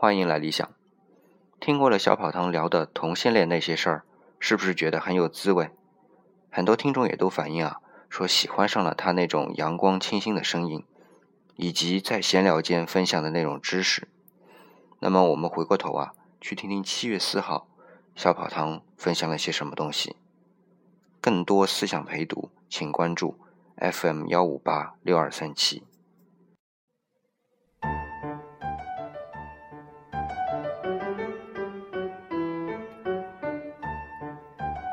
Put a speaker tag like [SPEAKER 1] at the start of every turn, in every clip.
[SPEAKER 1] 欢迎来理想。听过了小跑堂聊的同性恋那些事儿，是不是觉得很有滋味？很多听众也都反映啊，说喜欢上了他那种阳光清新的声音，以及在闲聊间分享的那种知识。那么我们回过头啊，去听听七月四号小跑堂分享了些什么东西。更多思想陪读，请关注 FM 幺五八六二三七。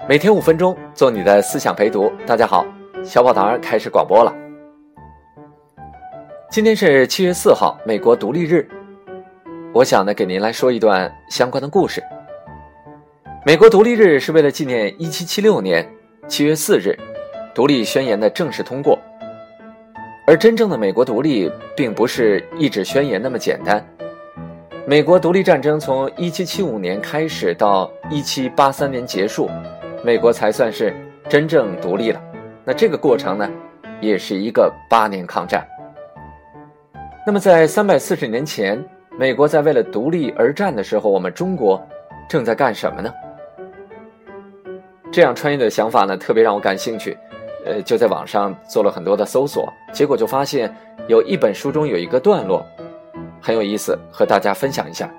[SPEAKER 2] 每天五分钟，做你的思想陪读。大家好，小宝堂开始广播了。今天是七月四号，美国独立日。我想呢，给您来说一段相关的故事。美国独立日是为了纪念一七七六年七月四日独立宣言的正式通过。而真正的美国独立，并不是一纸宣言那么简单。美国独立战争从一七七五年开始到一七八三年结束。美国才算是真正独立了，那这个过程呢，也是一个八年抗战。那么在三百四十年前，美国在为了独立而战的时候，我们中国正在干什么呢？这样穿越的想法呢，特别让我感兴趣，呃，就在网上做了很多的搜索，结果就发现有一本书中有一个段落很有意思，和大家分享一下。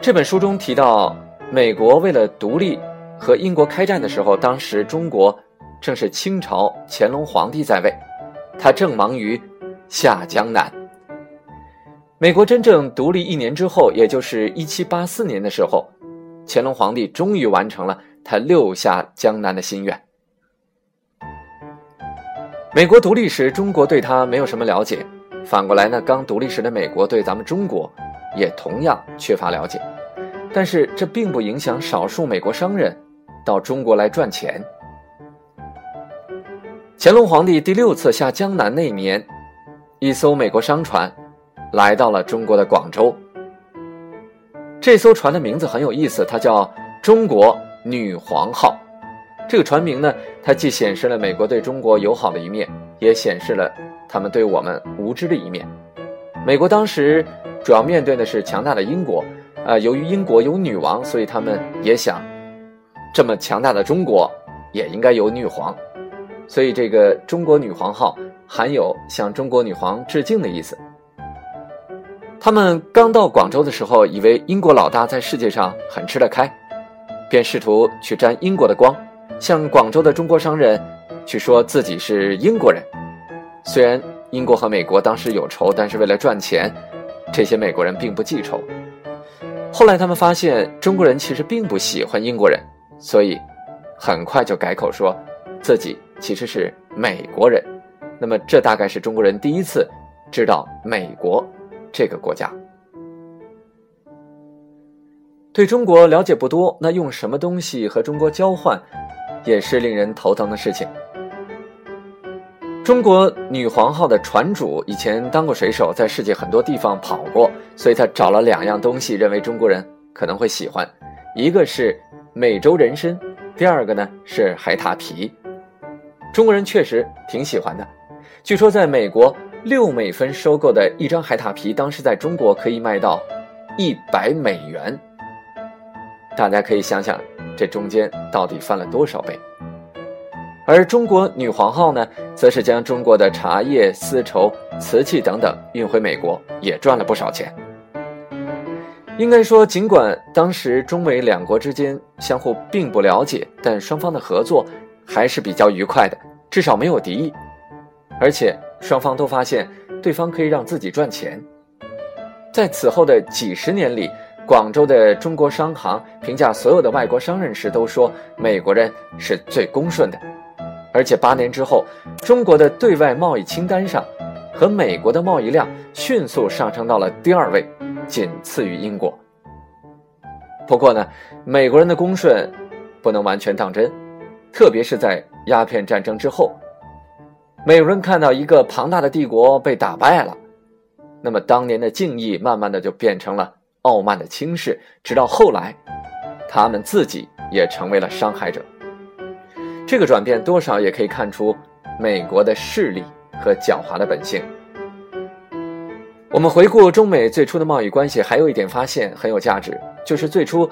[SPEAKER 2] 这本书中提到。美国为了独立和英国开战的时候，当时中国正是清朝乾隆皇帝在位，他正忙于下江南。美国真正独立一年之后，也就是一七八四年的时候，乾隆皇帝终于完成了他六下江南的心愿。美国独立时，中国对他没有什么了解；反过来呢，刚独立时的美国对咱们中国也同样缺乏了解。但是这并不影响少数美国商人到中国来赚钱。乾隆皇帝第六次下江南那年，一艘美国商船来到了中国的广州。这艘船的名字很有意思，它叫“中国女皇号”。这个船名呢，它既显示了美国对中国友好的一面，也显示了他们对我们无知的一面。美国当时主要面对的是强大的英国。啊，由于英国有女王，所以他们也想，这么强大的中国也应该有女皇，所以这个“中国女皇号”含有向中国女皇致敬的意思。他们刚到广州的时候，以为英国老大在世界上很吃得开，便试图去沾英国的光，向广州的中国商人去说自己是英国人。虽然英国和美国当时有仇，但是为了赚钱，这些美国人并不记仇。后来他们发现中国人其实并不喜欢英国人，所以很快就改口说自己其实是美国人。那么这大概是中国人第一次知道美国这个国家。对中国了解不多，那用什么东西和中国交换，也是令人头疼的事情。中国女皇号的船主以前当过水手，在世界很多地方跑过，所以他找了两样东西，认为中国人可能会喜欢，一个是美洲人参，第二个呢是海獭皮。中国人确实挺喜欢的，据说在美国六美分收购的一张海獭皮，当时在中国可以卖到一百美元。大家可以想想，这中间到底翻了多少倍？而中国女皇号呢，则是将中国的茶叶、丝绸、瓷器等等运回美国，也赚了不少钱。应该说，尽管当时中美两国之间相互并不了解，但双方的合作还是比较愉快的，至少没有敌意。而且双方都发现对方可以让自己赚钱。在此后的几十年里，广州的中国商行评价所有的外国商人时都说，美国人是最恭顺的。而且八年之后，中国的对外贸易清单上，和美国的贸易量迅速上升到了第二位，仅次于英国。不过呢，美国人的恭顺不能完全当真，特别是在鸦片战争之后，美国人看到一个庞大的帝国被打败了，那么当年的敬意慢慢的就变成了傲慢的轻视，直到后来，他们自己也成为了伤害者。这个转变多少也可以看出美国的势力和狡猾的本性。我们回顾中美最初的贸易关系，还有一点发现很有价值，就是最初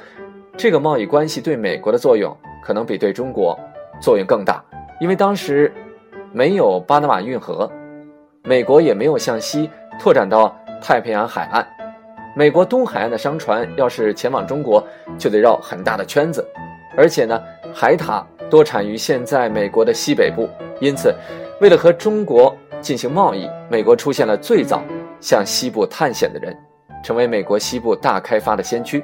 [SPEAKER 2] 这个贸易关系对美国的作用可能比对中国作用更大，因为当时没有巴拿马运河，美国也没有向西拓展到太平洋海岸，美国东海岸的商船要是前往中国，就得绕很大的圈子，而且呢，海獭多产于现在美国的西北部，因此，为了和中国进行贸易，美国出现了最早向西部探险的人，成为美国西部大开发的先驱。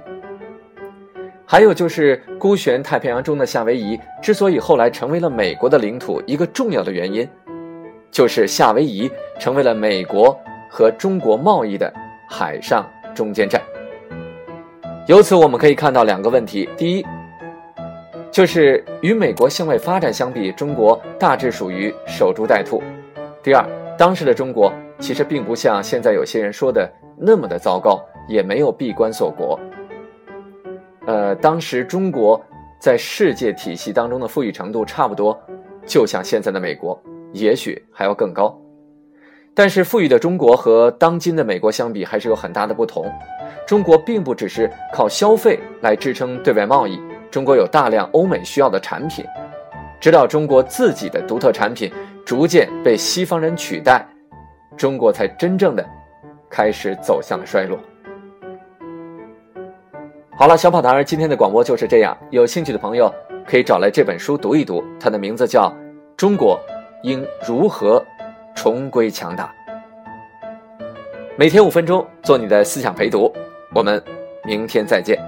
[SPEAKER 2] 还有就是孤悬太平洋中的夏威夷之所以后来成为了美国的领土，一个重要的原因，就是夏威夷成为了美国和中国贸易的海上中间站。由此我们可以看到两个问题：第一，就是与美国向外发展相比，中国大致属于守株待兔；第二，当时的中国其实并不像现在有些人说的那么的糟糕，也没有闭关锁国。呃，当时中国在世界体系当中的富裕程度差不多，就像现在的美国，也许还要更高。但是，富裕的中国和当今的美国相比，还是有很大的不同。中国并不只是靠消费来支撑对外贸易，中国有大量欧美需要的产品。直到中国自己的独特产品逐渐被西方人取代，中国才真正的开始走向了衰落。好了，小跑堂儿今天的广播就是这样。有兴趣的朋友可以找来这本书读一读，它的名字叫《中国应如何重归强大》。每天五分钟，做你的思想陪读。我们明天再见。